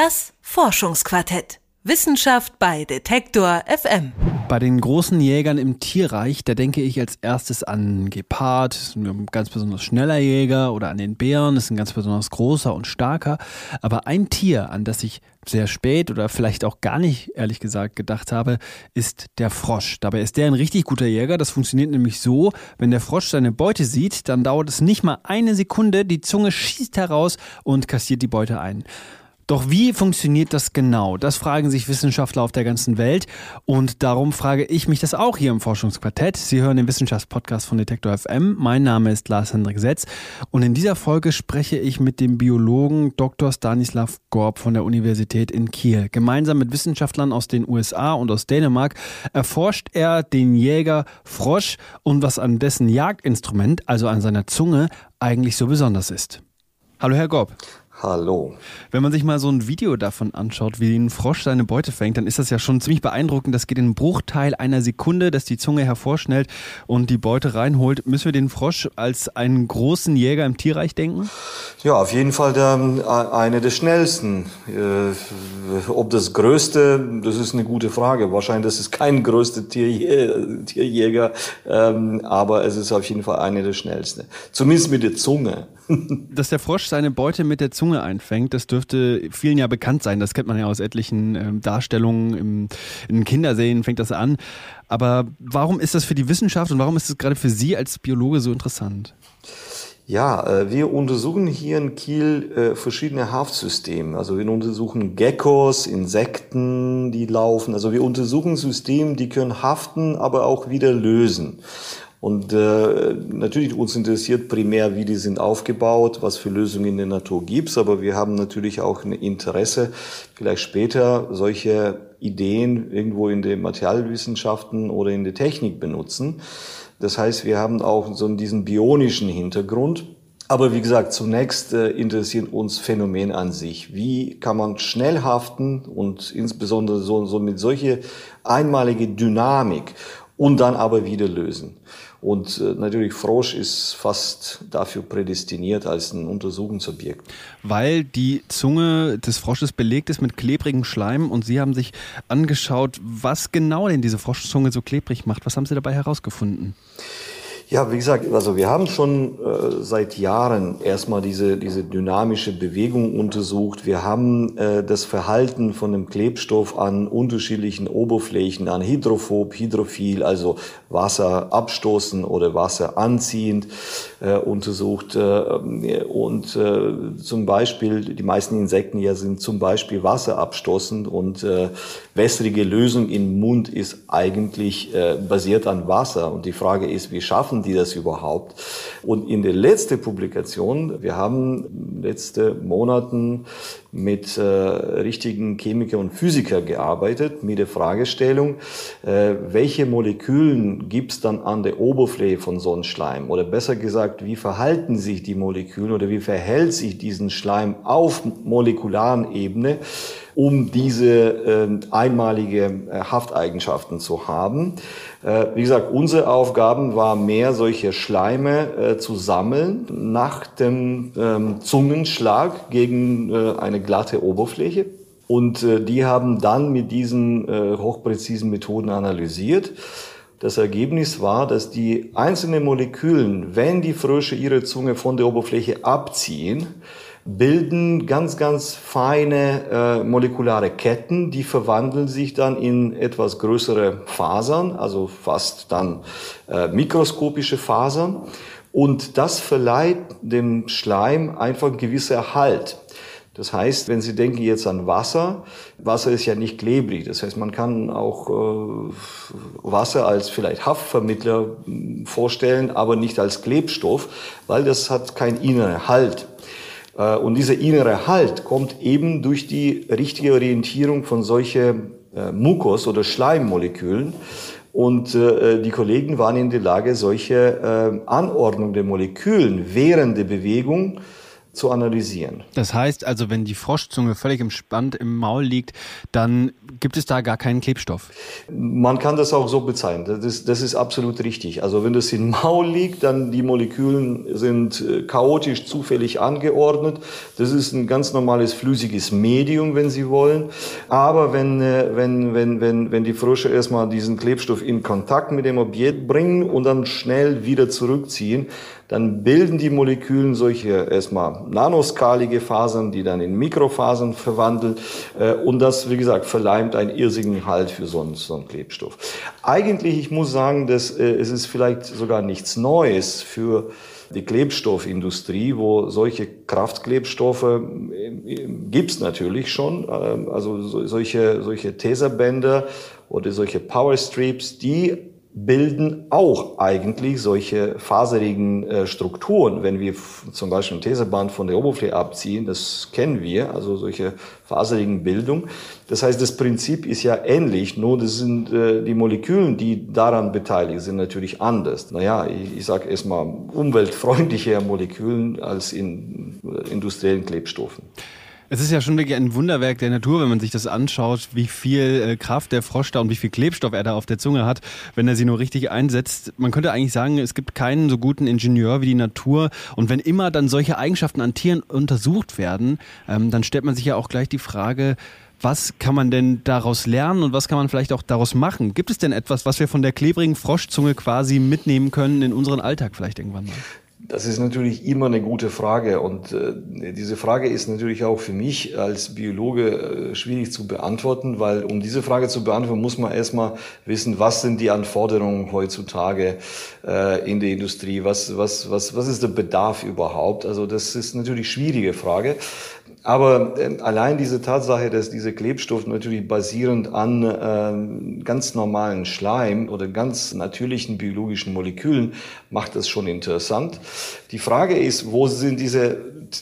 Das Forschungsquartett. Wissenschaft bei Detektor FM. Bei den großen Jägern im Tierreich, da denke ich als erstes an Gepard, ein ganz besonders schneller Jäger, oder an den Bären, das ist ein ganz besonders großer und starker. Aber ein Tier, an das ich sehr spät oder vielleicht auch gar nicht, ehrlich gesagt, gedacht habe, ist der Frosch. Dabei ist der ein richtig guter Jäger. Das funktioniert nämlich so, wenn der Frosch seine Beute sieht, dann dauert es nicht mal eine Sekunde, die Zunge schießt heraus und kassiert die Beute ein. Doch wie funktioniert das genau? Das fragen sich Wissenschaftler auf der ganzen Welt und darum frage ich mich das auch hier im Forschungsquartett. Sie hören den Wissenschaftspodcast von Detektor FM. Mein Name ist Lars Hendrik Setz und in dieser Folge spreche ich mit dem Biologen Dr. Stanislav Gorb von der Universität in Kiel. Gemeinsam mit Wissenschaftlern aus den USA und aus Dänemark erforscht er den Jäger Frosch und was an dessen Jagdinstrument, also an seiner Zunge, eigentlich so besonders ist. Hallo Herr Gorb. Hallo. Wenn man sich mal so ein Video davon anschaut, wie ein Frosch seine Beute fängt, dann ist das ja schon ziemlich beeindruckend. Das geht in einem Bruchteil einer Sekunde, dass die Zunge hervorschnellt und die Beute reinholt. Müssen wir den Frosch als einen großen Jäger im Tierreich denken? Ja, auf jeden Fall der, äh, eine der schnellsten. Äh, ob das größte, das ist eine gute Frage. Wahrscheinlich das ist kein größter Tier, Tierjäger, ähm, aber es ist auf jeden Fall eine der schnellsten. Zumindest mit der Zunge. Dass der Frosch seine Beute mit der Zunge einfängt, das dürfte vielen ja bekannt sein. Das kennt man ja aus etlichen äh, Darstellungen im, in Kinderserien fängt das an. Aber warum ist das für die Wissenschaft und warum ist es gerade für Sie als Biologe so interessant? Ja, äh, wir untersuchen hier in Kiel äh, verschiedene Haftsysteme. Also wir untersuchen Geckos, Insekten, die laufen. Also wir untersuchen Systeme, die können haften, aber auch wieder lösen. Und äh, natürlich uns interessiert primär, wie die sind aufgebaut, was für Lösungen in der Natur gibt's, aber wir haben natürlich auch ein Interesse, vielleicht später solche Ideen irgendwo in den Materialwissenschaften oder in der Technik benutzen. Das heißt, wir haben auch so diesen bionischen Hintergrund. Aber wie gesagt, zunächst äh, interessieren uns Phänomen an sich. Wie kann man schnell haften und insbesondere so, so mit solche einmalige Dynamik und dann aber wieder lösen? Und äh, natürlich Frosch ist fast dafür prädestiniert als ein Untersuchungsobjekt. Weil die Zunge des Frosches belegt ist mit klebrigem Schleim und Sie haben sich angeschaut, was genau denn diese Froschzunge so klebrig macht. Was haben Sie dabei herausgefunden? Ja, wie gesagt, also wir haben schon äh, seit Jahren erstmal diese, diese dynamische Bewegung untersucht. Wir haben äh, das Verhalten von dem Klebstoff an unterschiedlichen Oberflächen, an hydrophob, hydrophil, also Wasser abstoßen oder Wasser anziehend äh, untersucht. Äh, und äh, zum Beispiel, die meisten Insekten ja sind zum Beispiel Wasser abstoßend und äh, wässrige Lösung im Mund ist eigentlich äh, basiert an Wasser. Und die Frage ist, wie schaffen machen die das überhaupt? Und in der letzten Publikation, wir haben letzte Monaten mit äh, richtigen Chemiker und Physiker gearbeitet, mit der Fragestellung, äh, welche Molekülen gibt es dann an der Oberfläche von so einem Schleim? Oder besser gesagt, wie verhalten sich die Moleküle oder wie verhält sich diesen Schleim auf molekularen Ebene? Um diese äh, einmalige äh, Hafteigenschaften zu haben. Äh, wie gesagt, unsere Aufgaben war mehr solche Schleime äh, zu sammeln nach dem ähm, Zungenschlag gegen eine glatte Oberfläche. Und die haben dann mit diesen hochpräzisen Methoden analysiert. Das Ergebnis war, dass die einzelnen Molekülen, wenn die Frösche ihre Zunge von der Oberfläche abziehen, bilden ganz, ganz feine äh, molekulare Ketten, die verwandeln sich dann in etwas größere Fasern, also fast dann äh, mikroskopische Fasern. Und das verleiht dem Schleim einfach einen gewissen Erhalt. Das heißt, wenn Sie denken jetzt an Wasser, Wasser ist ja nicht klebrig. Das heißt, man kann auch äh, Wasser als vielleicht Haftvermittler hm, vorstellen, aber nicht als Klebstoff, weil das hat keinen inneren Halt. Äh, und dieser innere Halt kommt eben durch die richtige Orientierung von solchen äh, Mukos oder Schleimmolekülen. Und äh, die Kollegen waren in der Lage, solche Anordnung der Molekülen während der Bewegung zu analysieren. Das heißt also, wenn die Froschzunge völlig entspannt im Maul liegt, dann gibt es da gar keinen Klebstoff. Man kann das auch so bezeichnen. Das ist, das ist absolut richtig. Also wenn das im Maul liegt, dann die Molekülen sind äh, chaotisch zufällig angeordnet. Das ist ein ganz normales flüssiges Medium, wenn Sie wollen. Aber wenn, äh, wenn, wenn, wenn, wenn die Frösche erstmal diesen Klebstoff in Kontakt mit dem Objekt bringen und dann schnell wieder zurückziehen, dann bilden die Molekülen solche erstmal nanoskalige Fasern, die dann in Mikrofasern verwandelt äh, und das, wie gesagt, verleimt einen irrsinnigen Halt für so einen, so einen Klebstoff. Eigentlich, ich muss sagen, dass äh, es ist vielleicht sogar nichts Neues für die Klebstoffindustrie, wo solche Kraftklebstoffe äh, gibt's natürlich schon, äh, also solche, solche Taserbänder oder solche Powerstrips, die bilden auch eigentlich solche faserigen äh, Strukturen. Wenn wir zum Beispiel ein Teseband von der Oberfläche abziehen, das kennen wir, also solche faserigen Bildungen. Das heißt, das Prinzip ist ja ähnlich, nur das sind äh, die Molekülen, die daran beteiligt sind, natürlich anders. Naja, ich, ich sage erstmal umweltfreundliche Molekülen als in äh, industriellen Klebstoffen. Es ist ja schon wirklich ein Wunderwerk der Natur, wenn man sich das anschaut, wie viel äh, Kraft der Frosch da und wie viel Klebstoff er da auf der Zunge hat, wenn er sie nur richtig einsetzt. Man könnte eigentlich sagen, es gibt keinen so guten Ingenieur wie die Natur. Und wenn immer dann solche Eigenschaften an Tieren untersucht werden, ähm, dann stellt man sich ja auch gleich die Frage, was kann man denn daraus lernen und was kann man vielleicht auch daraus machen? Gibt es denn etwas, was wir von der klebrigen Froschzunge quasi mitnehmen können in unseren Alltag vielleicht irgendwann mal? Das ist natürlich immer eine gute Frage und äh, diese Frage ist natürlich auch für mich als Biologe äh, schwierig zu beantworten, weil um diese Frage zu beantworten, muss man erstmal wissen, was sind die Anforderungen heutzutage äh, in der Industrie, was, was, was, was ist der Bedarf überhaupt? Also das ist natürlich schwierige Frage. Aber äh, allein diese Tatsache, dass diese Klebstoffe natürlich basierend an äh, ganz normalen Schleim oder ganz natürlichen biologischen Molekülen macht das schon interessant. Die Frage ist, wo sind diese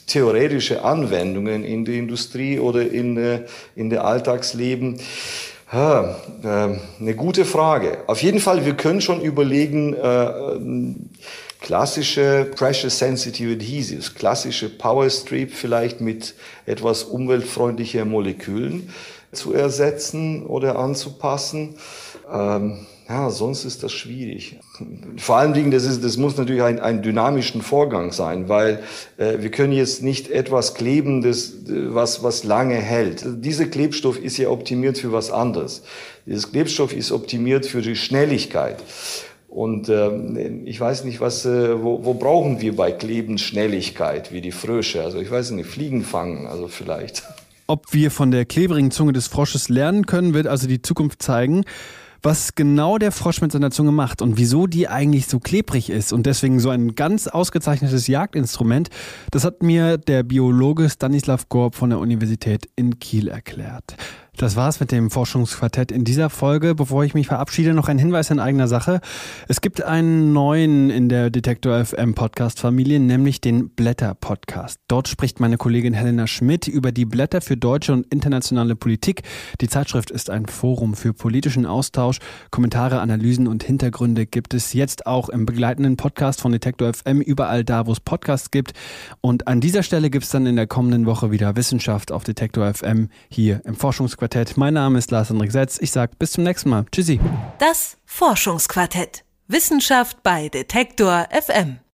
theoretische Anwendungen in der Industrie oder in, äh, in der Alltagsleben? Ja, äh, eine gute Frage. Auf jeden Fall, wir können schon überlegen, äh, klassische Pressure Sensitive Adhesives, klassische Power Strip vielleicht mit etwas umweltfreundlicher Molekülen zu ersetzen oder anzupassen. Ähm, ja, sonst ist das schwierig. Vor allen Dingen, das, ist, das muss natürlich ein, ein dynamischen Vorgang sein, weil äh, wir können jetzt nicht etwas kleben, das, was, was lange hält. Dieser Klebstoff ist ja optimiert für was anderes. Dieses Klebstoff ist optimiert für die Schnelligkeit. Und äh, ich weiß nicht, was, äh, wo, wo brauchen wir bei Kleben Schnelligkeit, wie die Frösche? Also ich weiß nicht, Fliegen fangen, also vielleicht. Ob wir von der klebrigen Zunge des Frosches lernen können, wird also die Zukunft zeigen was genau der Frosch mit seiner Zunge macht und wieso die eigentlich so klebrig ist und deswegen so ein ganz ausgezeichnetes Jagdinstrument, das hat mir der Biologe Stanislav Gorb von der Universität in Kiel erklärt. Das war's mit dem Forschungsquartett in dieser Folge. Bevor ich mich verabschiede, noch ein Hinweis in eigener Sache. Es gibt einen neuen in der Detektor FM Podcast Familie, nämlich den Blätter Podcast. Dort spricht meine Kollegin Helena Schmidt über die Blätter für deutsche und internationale Politik. Die Zeitschrift ist ein Forum für politischen Austausch. Kommentare, Analysen und Hintergründe gibt es jetzt auch im begleitenden Podcast von Detektor FM überall da, wo es Podcasts gibt. Und an dieser Stelle gibt es dann in der kommenden Woche wieder Wissenschaft auf Detektor FM hier im Forschungsquartett. Forschungsquartett. Mein Name ist Lars Hendrik Setz. Ich sage bis zum nächsten Mal. Tschüssi. Das Forschungsquartett. Wissenschaft bei Detektor FM.